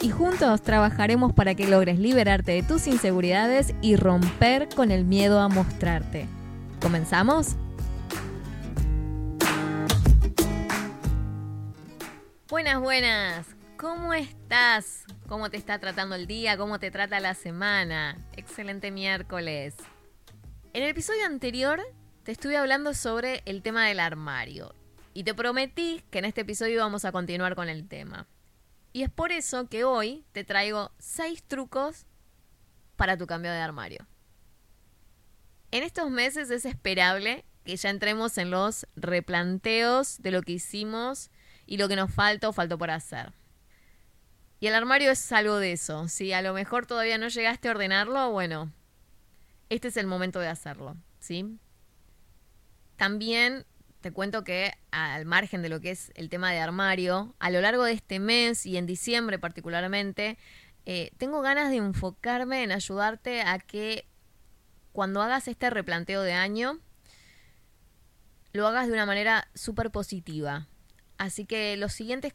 y juntos trabajaremos para que logres liberarte de tus inseguridades y romper con el miedo a mostrarte. ¿Comenzamos? Buenas, buenas. ¿Cómo estás? ¿Cómo te está tratando el día? ¿Cómo te trata la semana? Excelente miércoles. En el episodio anterior te estuve hablando sobre el tema del armario y te prometí que en este episodio vamos a continuar con el tema. Y es por eso que hoy te traigo 6 trucos para tu cambio de armario. En estos meses es esperable que ya entremos en los replanteos de lo que hicimos y lo que nos falta o faltó por hacer. Y el armario es algo de eso. Si a lo mejor todavía no llegaste a ordenarlo, bueno, este es el momento de hacerlo, ¿sí? También te cuento que al margen de lo que es el tema de armario, a lo largo de este mes y en diciembre particularmente, eh, tengo ganas de enfocarme en ayudarte a que cuando hagas este replanteo de año, lo hagas de una manera súper positiva. Así que los siguientes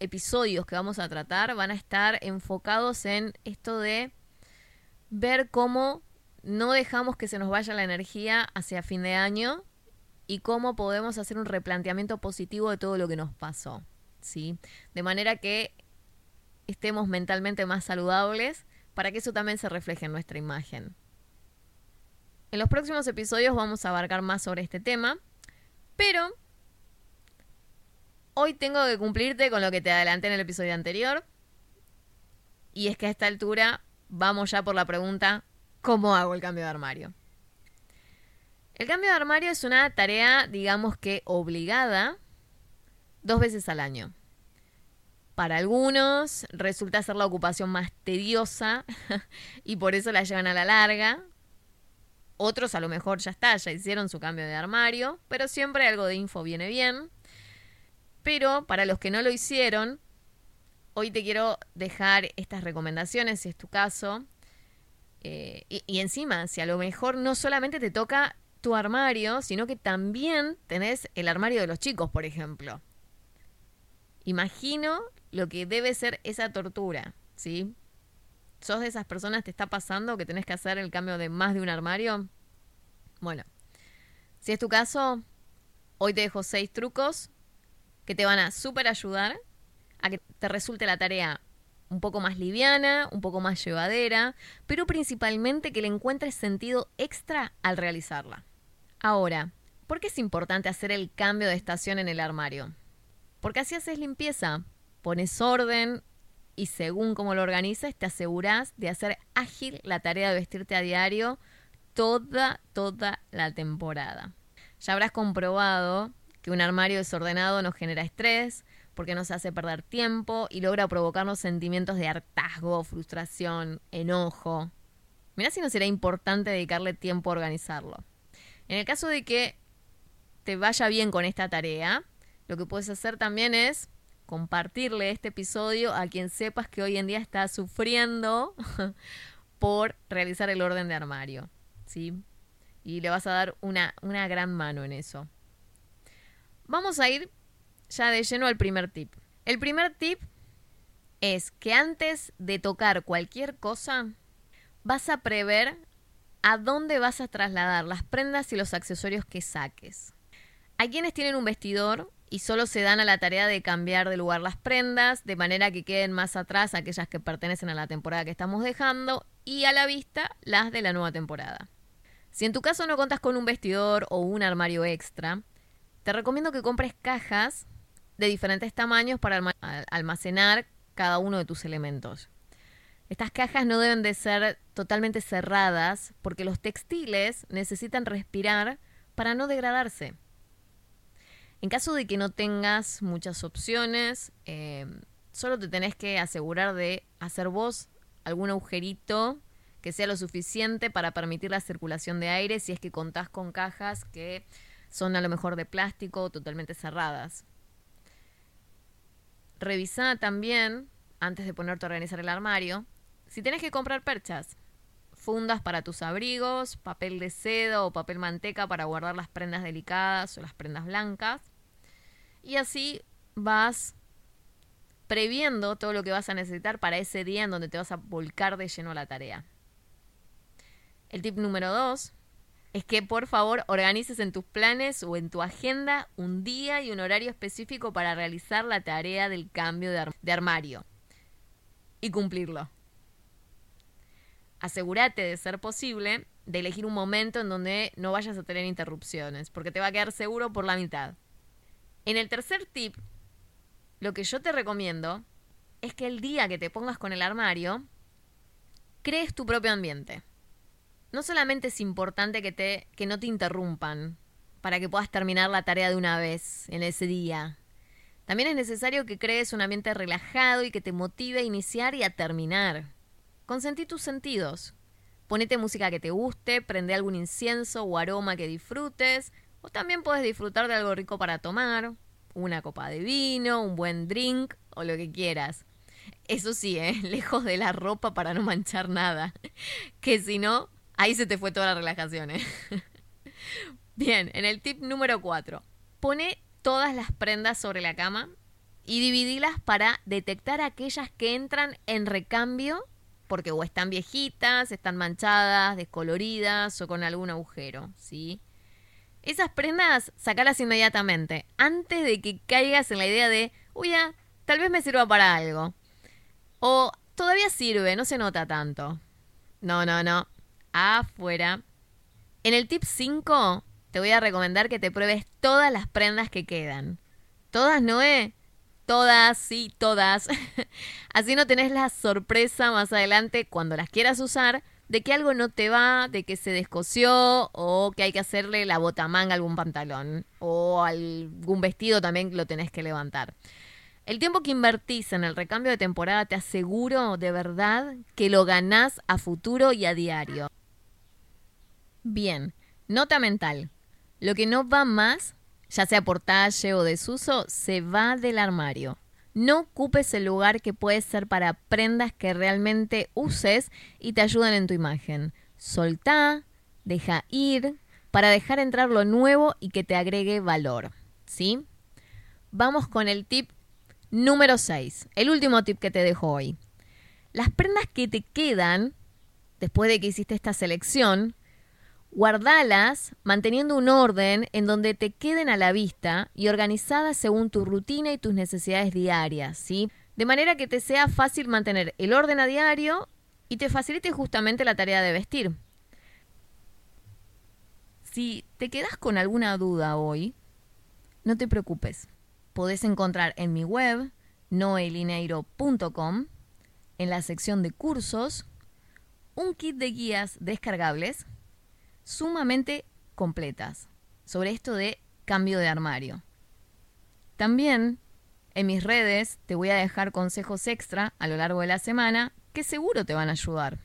episodios que vamos a tratar van a estar enfocados en esto de ver cómo no dejamos que se nos vaya la energía hacia fin de año y cómo podemos hacer un replanteamiento positivo de todo lo que nos pasó, ¿sí? De manera que estemos mentalmente más saludables para que eso también se refleje en nuestra imagen. En los próximos episodios vamos a abarcar más sobre este tema, pero hoy tengo que cumplirte con lo que te adelanté en el episodio anterior. Y es que a esta altura vamos ya por la pregunta, ¿cómo hago el cambio de armario? El cambio de armario es una tarea, digamos que obligada, dos veces al año. Para algunos resulta ser la ocupación más tediosa y por eso la llevan a la larga. Otros a lo mejor ya está, ya hicieron su cambio de armario, pero siempre algo de info viene bien. Pero para los que no lo hicieron, hoy te quiero dejar estas recomendaciones, si es tu caso. Eh, y, y, encima, si a lo mejor no solamente te toca tu armario, sino que también tenés el armario de los chicos, por ejemplo. Imagino lo que debe ser esa tortura, ¿sí? ¿Sos de esas personas, te está pasando que tenés que hacer el cambio de más de un armario? Bueno, si es tu caso, hoy te dejo seis trucos que te van a súper ayudar a que te resulte la tarea un poco más liviana, un poco más llevadera, pero principalmente que le encuentres sentido extra al realizarla. Ahora, ¿por qué es importante hacer el cambio de estación en el armario? Porque así haces limpieza, pones orden y según cómo lo organizas te aseguras de hacer ágil la tarea de vestirte a diario toda, toda la temporada. Ya habrás comprobado que un armario desordenado nos genera estrés, porque nos hace perder tiempo y logra provocarnos sentimientos de hartazgo, frustración, enojo. Mira si no será importante dedicarle tiempo a organizarlo. En el caso de que te vaya bien con esta tarea, lo que puedes hacer también es compartirle este episodio a quien sepas que hoy en día está sufriendo por realizar el orden de armario. ¿sí? Y le vas a dar una, una gran mano en eso. Vamos a ir ya de lleno al primer tip. El primer tip es que antes de tocar cualquier cosa, vas a prever a dónde vas a trasladar las prendas y los accesorios que saques. Hay quienes tienen un vestidor y solo se dan a la tarea de cambiar de lugar las prendas, de manera que queden más atrás aquellas que pertenecen a la temporada que estamos dejando y a la vista las de la nueva temporada. Si en tu caso no contas con un vestidor o un armario extra, te recomiendo que compres cajas de diferentes tamaños para almacenar cada uno de tus elementos. Estas cajas no deben de ser totalmente cerradas porque los textiles necesitan respirar para no degradarse. En caso de que no tengas muchas opciones, eh, solo te tenés que asegurar de hacer vos algún agujerito que sea lo suficiente para permitir la circulación de aire si es que contás con cajas que son a lo mejor de plástico totalmente cerradas. Revisa también, antes de ponerte a organizar el armario, si tenés que comprar perchas, fundas para tus abrigos, papel de seda o papel manteca para guardar las prendas delicadas o las prendas blancas. Y así vas previendo todo lo que vas a necesitar para ese día en donde te vas a volcar de lleno a la tarea. El tip número dos es que por favor organices en tus planes o en tu agenda un día y un horario específico para realizar la tarea del cambio de, armario y cumplirlo. Asegúrate de ser posible de elegir un momento en donde no vayas a tener interrupciones, porque te va a quedar seguro por la mitad. En el tercer tip, lo que yo te recomiendo es que el día que te pongas con el armario, crees tu propio ambiente no solamente es importante que, te, que no te interrumpan para que puedas terminar la tarea de una vez en ese día. También es necesario que crees un ambiente relajado y que te motive a iniciar y a terminar. Consentí tus sentidos. Ponete música que te guste, prende algún incienso o aroma que disfrutes, o también puedes disfrutar de algo rico para tomar, una copa de vino, un buen drink o lo que quieras. Eso sí, ¿eh? lejos de la ropa para no manchar nada, que si no, Ahí se te fue toda la relajación, ¿eh? Bien, en el tip número 4. Pone todas las prendas sobre la cama y dividilas para detectar aquellas que entran en recambio porque o están viejitas, están manchadas, descoloridas o con algún agujero, ¿sí? Esas prendas, sacalas inmediatamente, antes de que caigas en la idea de, uy, ya, tal vez me sirva para algo. O todavía sirve, no se nota tanto. No, no, no afuera. En el tip 5 te voy a recomendar que te pruebes todas las prendas que quedan. ¿Todas, Noé? Todas, sí, todas. Así no tenés la sorpresa más adelante cuando las quieras usar de que algo no te va, de que se descosió o que hay que hacerle la botamanga a algún pantalón o algún vestido también lo tenés que levantar. El tiempo que invertís en el recambio de temporada te aseguro de verdad que lo ganás a futuro y a diario. Bien, nota mental. Lo que no va más, ya sea por talle o desuso, se va del armario. No ocupes el lugar que puede ser para prendas que realmente uses y te ayudan en tu imagen. Soltá, deja ir, para dejar entrar lo nuevo y que te agregue valor. ¿Sí? Vamos con el tip número 6, el último tip que te dejo hoy. Las prendas que te quedan, después de que hiciste esta selección, Guardalas manteniendo un orden en donde te queden a la vista y organizadas según tu rutina y tus necesidades diarias, ¿sí? De manera que te sea fácil mantener el orden a diario y te facilite justamente la tarea de vestir. Si te quedas con alguna duda hoy, no te preocupes. Podés encontrar en mi web noelineiro.com, en la sección de cursos, un kit de guías descargables sumamente completas sobre esto de cambio de armario. También en mis redes te voy a dejar consejos extra a lo largo de la semana que seguro te van a ayudar.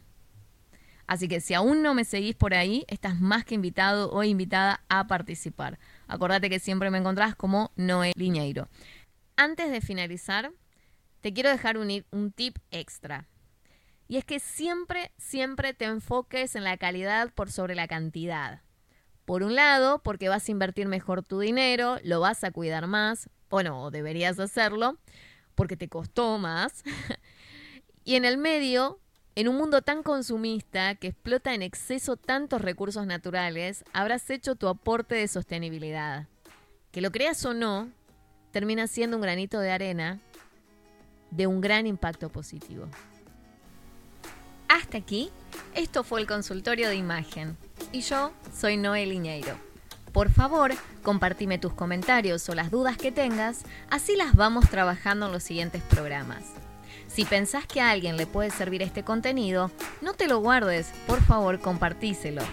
Así que si aún no me seguís por ahí, estás más que invitado o invitada a participar. Acordate que siempre me encontrás como Noé Liñeiro. Antes de finalizar, te quiero dejar un, un tip extra. Y es que siempre, siempre te enfoques en la calidad por sobre la cantidad. Por un lado, porque vas a invertir mejor tu dinero, lo vas a cuidar más, bueno, deberías hacerlo, porque te costó más. y en el medio, en un mundo tan consumista que explota en exceso tantos recursos naturales, habrás hecho tu aporte de sostenibilidad. Que lo creas o no, termina siendo un granito de arena de un gran impacto positivo. Hasta aquí, esto fue el consultorio de imagen. Y yo soy Noel Iñeiro. Por favor, compartime tus comentarios o las dudas que tengas, así las vamos trabajando en los siguientes programas. Si pensás que a alguien le puede servir este contenido, no te lo guardes, por favor compartíselo.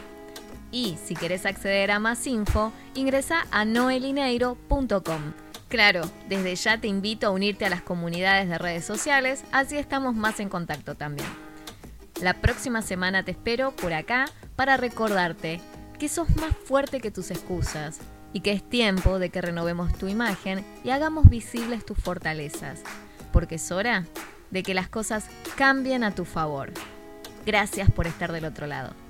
Y si querés acceder a más info, ingresa a noelineiro.com. Claro, desde ya te invito a unirte a las comunidades de redes sociales, así estamos más en contacto también. La próxima semana te espero por acá para recordarte que sos más fuerte que tus excusas y que es tiempo de que renovemos tu imagen y hagamos visibles tus fortalezas, porque es hora de que las cosas cambien a tu favor. Gracias por estar del otro lado.